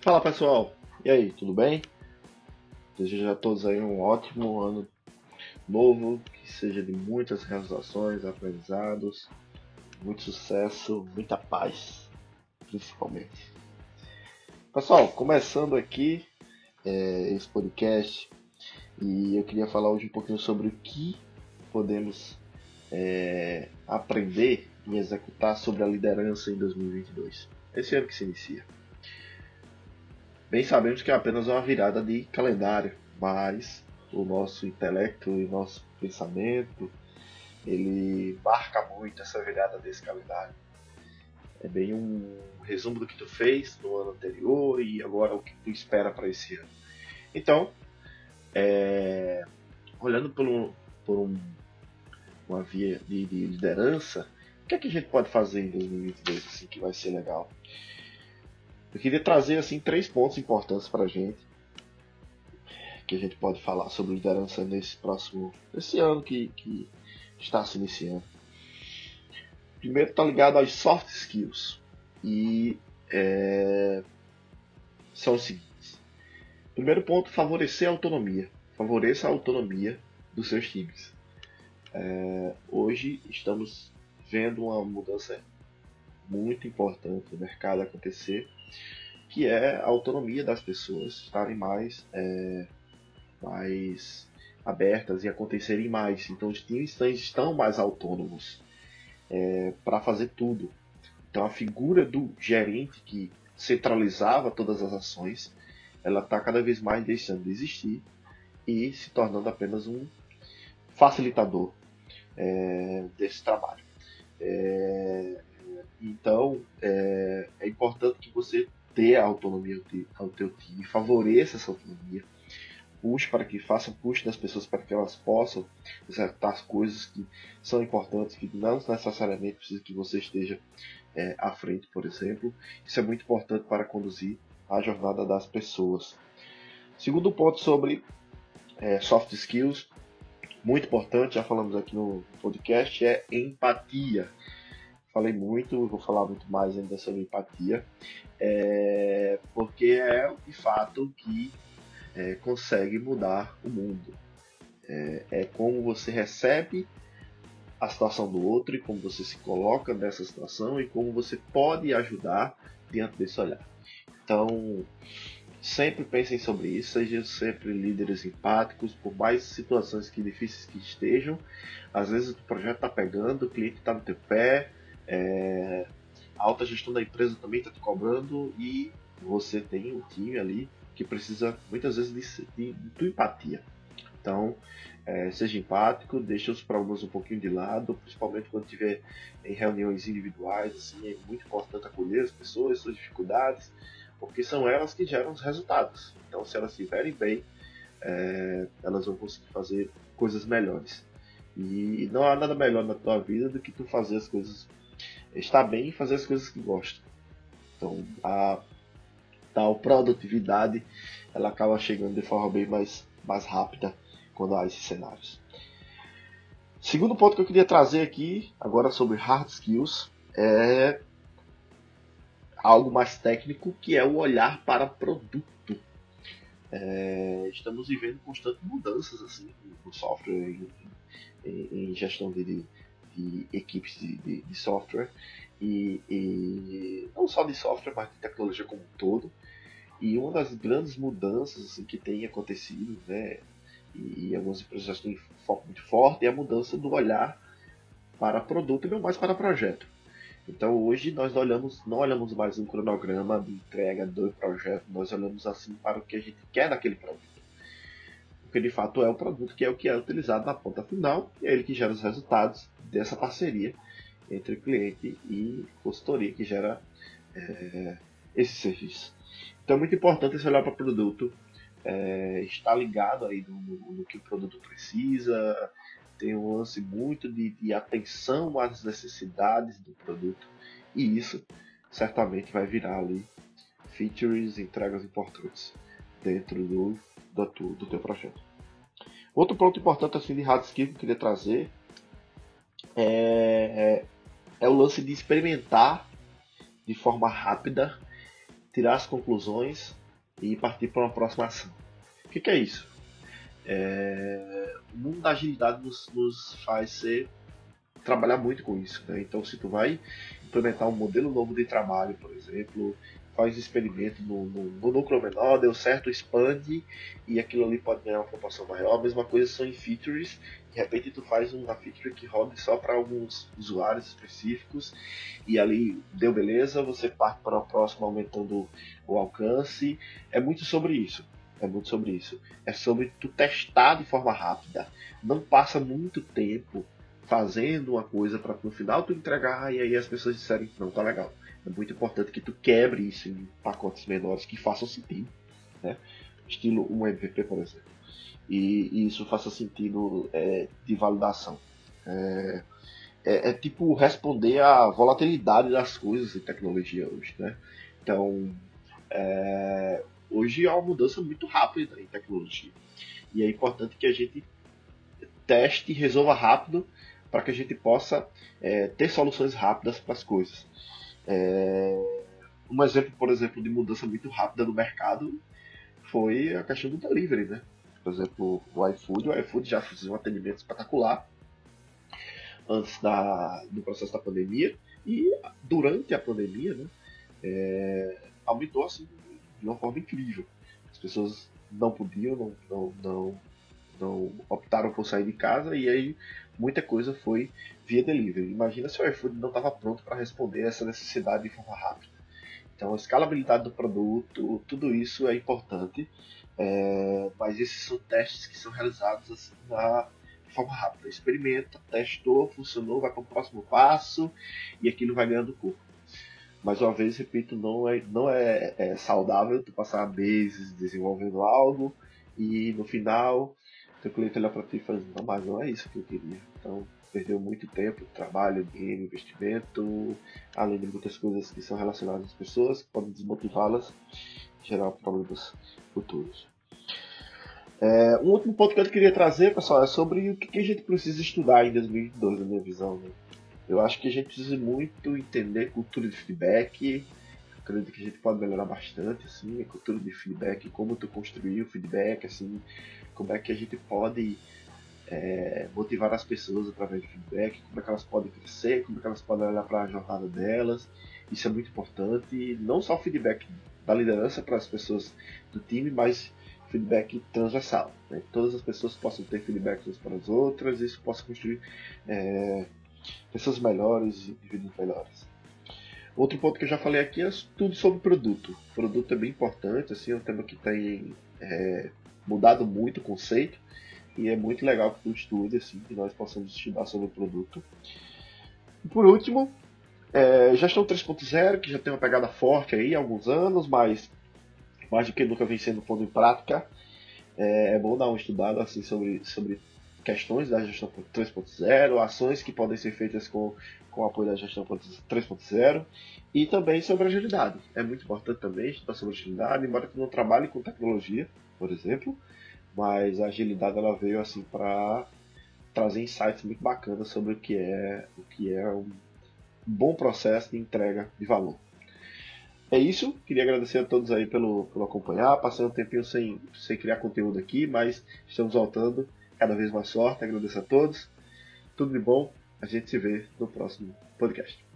Fala pessoal, e aí, tudo bem? Desejo a todos aí um ótimo ano novo, que seja de muitas realizações, aprendizados, muito sucesso, muita paz, principalmente. Pessoal, começando aqui é, esse podcast, e eu queria falar hoje um pouquinho sobre o que podemos é, aprender e executar sobre a liderança em 2022. Esse ano que se inicia. Bem sabemos que é apenas uma virada de calendário, mas o nosso intelecto e nosso pensamento ele marca muito essa virada desse calendário. É bem um resumo do que tu fez no ano anterior e agora o que tu espera para esse ano. Então, é, olhando por, um, por um, uma via de, de, liderança, o que é que a gente pode fazer em 2022 assim, que vai ser legal? Eu queria trazer assim três pontos importantes para a gente que a gente pode falar sobre liderança nesse próximo esse ano que, que está se iniciando. Primeiro está ligado aos soft skills e é, são os seguintes. Primeiro ponto, favorecer a autonomia. Favoreça a autonomia dos seus times. É, hoje estamos vendo uma mudança muito importante no mercado acontecer que é a autonomia das pessoas estarem mais, é, mais abertas e acontecerem mais. Então os times estão mais autônomos é, para fazer tudo. Então a figura do gerente que centralizava todas as ações, ela está cada vez mais deixando de existir e se tornando apenas um facilitador é, desse trabalho. É, então é, é importante que você dê a autonomia ao teu time, favoreça essa autonomia, puxe para que faça puxe das pessoas para que elas possam executar as coisas que são importantes, que não necessariamente precisa que você esteja é, à frente, por exemplo. Isso é muito importante para conduzir a jornada das pessoas. Segundo ponto sobre é, soft skills, muito importante, já falamos aqui no podcast, é empatia falei muito, vou falar muito mais ainda sobre empatia, é, porque é de fato que é, consegue mudar o mundo. É, é, como você recebe a situação do outro e como você se coloca nessa situação e como você pode ajudar diante desse olhar. Então, sempre pensem sobre isso, sejam sempre líderes empáticos, por mais situações que difíceis que estejam. Às vezes o projeto está pegando, o cliente está no teu pé, é, a alta gestão da empresa também está te cobrando e você tem um time ali que precisa muitas vezes de, de, de empatia. Então, é, seja empático, deixe os problemas um pouquinho de lado, principalmente quando estiver em reuniões individuais. Assim, é muito importante acolher as pessoas, suas dificuldades, porque são elas que geram os resultados. Então, se elas estiverem bem, é, elas vão conseguir fazer coisas melhores. E não há nada melhor na tua vida do que tu fazer as coisas estar bem e fazer as coisas que gosta. Então, a tal produtividade ela acaba chegando de forma bem mais, mais rápida quando há esses cenários. Segundo ponto que eu queria trazer aqui, agora sobre hard skills, é algo mais técnico que é o olhar para produto. É, estamos vivendo constantes mudanças assim no software, em, em, em gestão de, de equipes de, de, de software e, e, não só de software, mas de tecnologia como um todo. E uma das grandes mudanças assim, que tem acontecido, né, e, e algumas empresas têm foco muito forte, é a mudança do olhar para produto e não mais para projeto. Então hoje nós não olhamos, não olhamos mais um cronograma de entrega do projeto, nós olhamos assim para o que a gente quer naquele produto. Porque de fato é o produto que é o que é utilizado na ponta final e é ele que gera os resultados dessa parceria entre cliente e consultoria que gera é, esse serviço. Então é muito importante esse olhar para o produto, é, estar ligado aí no, no, no, que o produto precisa, tem um lance muito de, de atenção às necessidades do produto e isso certamente vai virar ali features, entregas importantes dentro do, do, do teu projeto. Outro ponto importante assim de hard skill que eu queria trazer é, é, é o lance de experimentar de forma rápida, tirar as conclusões e partir para uma próxima ação. O que, que é isso? É... O mundo da agilidade nos, nos faz ser trabalhar muito com isso. Né? Então, se tu vai implementar um modelo novo de trabalho, por exemplo, faz experimento no, no, no, núcleo menor, deu certo, expande e aquilo ali pode ganhar uma proporção maior. A mesma coisa são em features, de repente tu faz uma feature que rode só para alguns usuários específicos e ali deu beleza, você parte para o próximo aumentando o alcance. É muito sobre isso. É muito sobre isso. É sobre tu testar de forma rápida. Não passa muito tempo fazendo uma coisa para no final tu entregar e aí as pessoas disserem não tá legal é muito importante que tu quebre isso em pacotes menores que façam sentido, né? Estilo um MVP, por exemplo. E, e isso faça sentido é, de validação. É, é, é, tipo responder à volatilidade das coisas em tecnologia hoje, né? Então, é, hoje há uma mudança muito rápida em tecnologia. E é importante que a gente teste e resolva rápido para que a gente possa é, ter soluções rápidas para as coisas. É... Um exemplo, por exemplo, de mudança muito rápida no mercado foi a questão do delivery, né? Por exemplo, o iFood, o iFood já fez um atendimento espetacular antes da, do processo da pandemia e durante a pandemia, né? É... aumentou assim de uma forma incrível. As pessoas não podiam, não, não, não, não optaram por sair de casa e aí muita coisa foi via delivery. Imagina se o iFood não estava pronto para responder essa necessidade de forma rápida. Então, a escalabilidade do produto, tudo isso é importante, é, mas esses são testes que são realizados assim, na, de forma rápida. Experimenta, testou, funcionou, vai para o próximo passo e aquilo vai ganhando corpo. Mais uma vez, repito, não é, não é, é saudável tu passar meses desenvolvendo algo e no final teu cliente olhar para ti e fala, não, mas não é isso que eu queria. Então, perdeu muito tempo, trabalho, dinheiro, investimento, além de muitas coisas que são relacionadas às pessoas, que podem desmotivá-las, gerar problemas futuros. É, um último ponto que eu queria trazer, pessoal, é sobre o que a gente precisa estudar em 2022, na minha visão. Né? Eu acho que a gente precisa muito entender cultura de feedback. acredito que a gente pode melhorar bastante, assim, a cultura de feedback, como tu construir o feedback, assim, como é que a gente pode é, motivar as pessoas através de feedback, como é que elas podem crescer, como é que elas podem olhar para a jornada delas. Isso é muito importante, não só o feedback da liderança para as pessoas do time, mas feedback transversal. Né? Todas as pessoas possam ter feedback umas para as outras, e isso possa construir é, pessoas melhores e indivíduos melhores. Outro ponto que eu já falei aqui é tudo sobre produto. Produto é bem importante, assim, é um tema que tem é, mudado muito o conceito e é muito legal que tu estude, assim, que nós possamos estudar sobre o produto. E por último, é, gestão 3.0, que já tem uma pegada forte aí há alguns anos, mas mais do que nunca vem sendo pondo em prática. É, é bom dar uma estudada assim, sobre, sobre questões da gestão 3.0, ações que podem ser feitas com, com o apoio da gestão 3.0 e também sobre agilidade. É muito importante também estudar sobre agilidade, embora tu não trabalhe com tecnologia, por exemplo, mas a agilidade ela veio assim para trazer insights muito bacanas sobre o que é o que é um bom processo de entrega de valor. É isso, queria agradecer a todos aí pelo, pelo acompanhar. Passei um tempinho sem, sem criar conteúdo aqui, mas estamos voltando. Cada vez mais sorte, agradeço a todos. Tudo de bom, a gente se vê no próximo podcast.